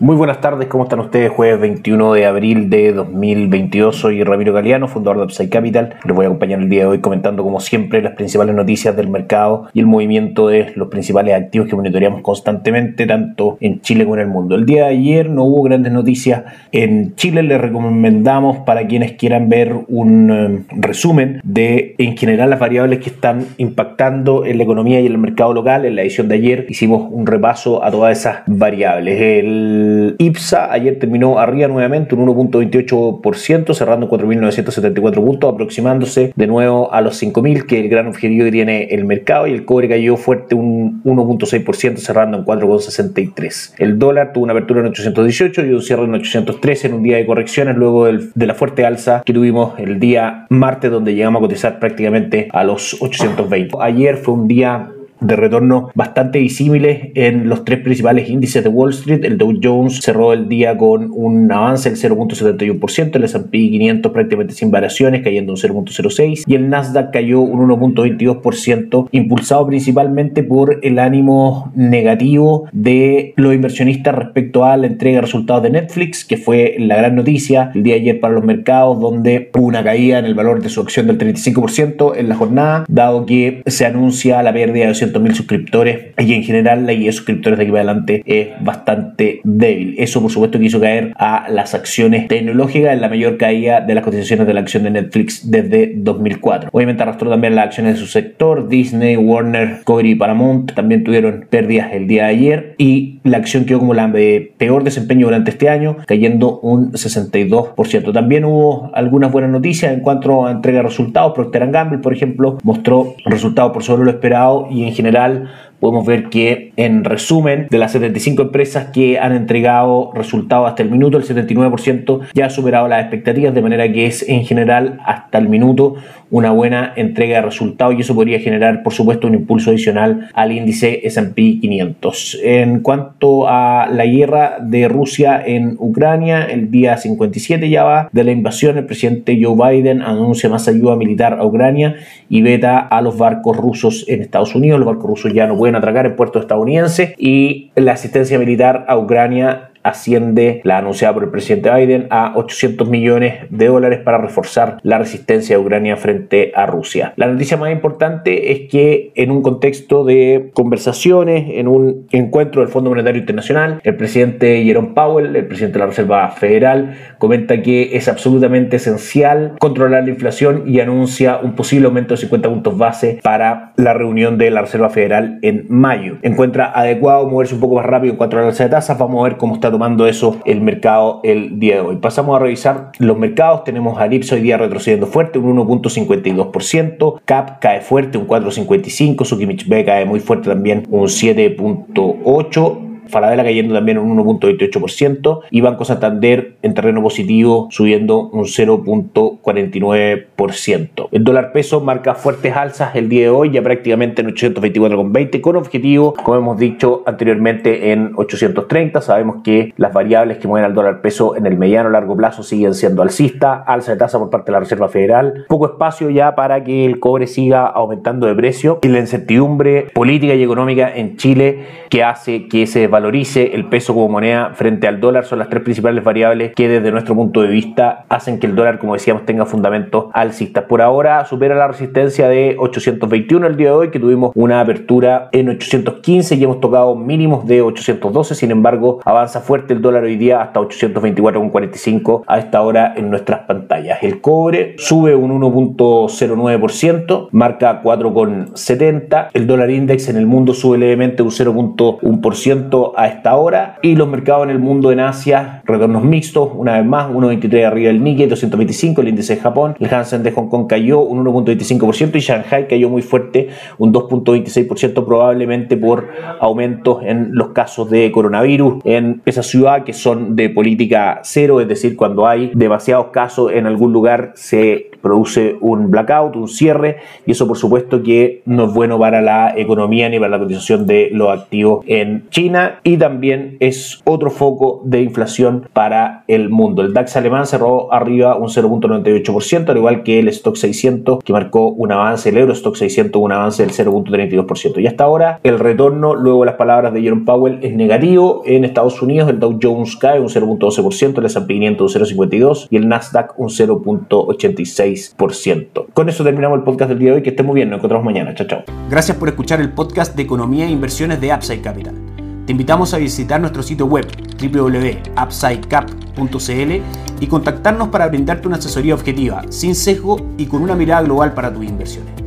Muy buenas tardes, ¿cómo están ustedes? Jueves 21 de abril de 2022, soy Ramiro Galeano, fundador de Upside Capital. Les voy a acompañar el día de hoy comentando como siempre las principales noticias del mercado y el movimiento de los principales activos que monitoreamos constantemente tanto en Chile como en el mundo. El día de ayer no hubo grandes noticias en Chile, les recomendamos para quienes quieran ver un eh, resumen de en general las variables que están impactando en la economía y el mercado local. En la edición de ayer hicimos un repaso a todas esas variables. El IPSA ayer terminó arriba nuevamente un 1.28%, cerrando en 4.974 puntos, aproximándose de nuevo a los 5.000, que es el gran objetivo que tiene el mercado, y el cobre cayó fuerte un 1.6%, cerrando en 4.63. El dólar tuvo una apertura en 818 y un cierre en 813 en un día de correcciones, luego de la fuerte alza que tuvimos el día martes, donde llegamos a cotizar prácticamente a los 820. Ayer fue un día de retorno bastante disímiles en los tres principales índices de Wall Street. El Dow Jones cerró el día con un avance del 0.71%, el S&P 500 prácticamente sin variaciones, cayendo un 0.06% y el Nasdaq cayó un 1.22%, impulsado principalmente por el ánimo negativo de los inversionistas respecto a la entrega de resultados de Netflix, que fue la gran noticia el día de ayer para los mercados, donde hubo una caída en el valor de su acción del 35% en la jornada, dado que se anuncia la pérdida de mil suscriptores y en general la guía de suscriptores de aquí para adelante es bastante débil. Eso por supuesto que hizo caer a las acciones tecnológicas en la mayor caída de las cotizaciones de la acción de Netflix desde 2004. Obviamente arrastró también las acciones de su sector, Disney, Warner, Cody y Paramount también tuvieron pérdidas el día de ayer y la acción quedó como la de peor desempeño durante este año, cayendo un 62%. También hubo algunas buenas noticias en cuanto a entrega de resultados. Procter Gamble, por ejemplo, mostró resultados por sobre lo esperado y en general podemos ver que en resumen de las 75 empresas que han entregado resultados hasta el minuto, el 79% ya ha superado las expectativas, de manera que es en general hasta el minuto una buena entrega de resultados y eso podría generar por supuesto un impulso adicional al índice S&P 500. En cuanto a la guerra de Rusia en Ucrania, el día 57 ya va de la invasión, el presidente Joe Biden anuncia más ayuda militar a Ucrania y veta a los barcos rusos en Estados Unidos. Los barcos rusos ya no pueden atracar en puerto estadounidense y la asistencia militar a Ucrania asciende la anunciada por el presidente Biden a 800 millones de dólares para reforzar la resistencia de Ucrania frente a Rusia. La noticia más importante es que en un contexto de conversaciones, en un encuentro del Fondo Monetario Internacional, el presidente Jerome Powell, el presidente de la Reserva Federal, comenta que es absolutamente esencial controlar la inflación y anuncia un posible aumento de 50 puntos base para la reunión de la Reserva Federal en mayo. Encuentra adecuado moverse un poco más rápido en cuanto a la alza de tasas. Vamos a ver cómo está tomando eso el mercado el día de hoy. Pasamos a revisar los mercados. Tenemos a Lips hoy día retrocediendo fuerte, un 1.52%. CAP cae fuerte, un 4.55%. Sukimich B cae muy fuerte también, un 7.8%. Falabella cayendo también un 1.28% y Banco Santander en terreno positivo subiendo un 0.49%. El dólar peso marca fuertes alzas el día de hoy, ya prácticamente en 824,20 con objetivo, como hemos dicho anteriormente, en 830. Sabemos que las variables que mueven al dólar peso en el mediano largo plazo siguen siendo alcista, alza de tasa por parte de la Reserva Federal, poco espacio ya para que el cobre siga aumentando de precio y la incertidumbre política y económica en Chile que hace que se valorice el peso como moneda frente al dólar son las tres principales variables que desde nuestro punto de vista hacen que el dólar, como decíamos, tenga fundamentos alcistas. Por ahora supera la resistencia de 821 el día de hoy, que tuvimos una apertura en 815 y hemos tocado mínimos de 812, sin embargo avanza fuerte el dólar hoy día hasta 824,45 a esta hora en nuestras pantallas. El cobre sube un 1.09%, marca 4,70. El dólar index en el mundo sube levemente un 0.1% a esta hora y los mercados en el mundo en Asia, retornos mixtos, una vez más, 1.23 arriba del Nikkei, 225 el índice de Japón, el Hansen de Hong Kong cayó un 1.25% y Shanghai cayó muy fuerte, un 2.26% probablemente por aumentos en los casos de coronavirus en esa ciudad que son de política cero, es decir, cuando hay demasiados casos en algún lugar se produce un blackout, un cierre, y eso por supuesto que no es bueno para la economía ni para la cotización de los activos en China y también es otro foco de inflación para el mundo. El DAX alemán cerró arriba un 0.98%, al igual que el Stock 600 que marcó un avance, el Eurostock 600 un avance del 0.32%. Y hasta ahora el retorno, luego de las palabras de Jerome Powell, es negativo. En Estados Unidos el Dow Jones cae un 0.12%, el S&P 500 un 0.52% y el Nasdaq un 0.86%. Con eso terminamos el podcast del día de hoy. Que estén muy bien. Nos encontramos mañana. Chao, chao. Gracias por escuchar el podcast de Economía e Inversiones de Upside Capital. Te invitamos a visitar nuestro sitio web www.upsidecap.cl y contactarnos para brindarte una asesoría objetiva, sin sesgo y con una mirada global para tus inversiones.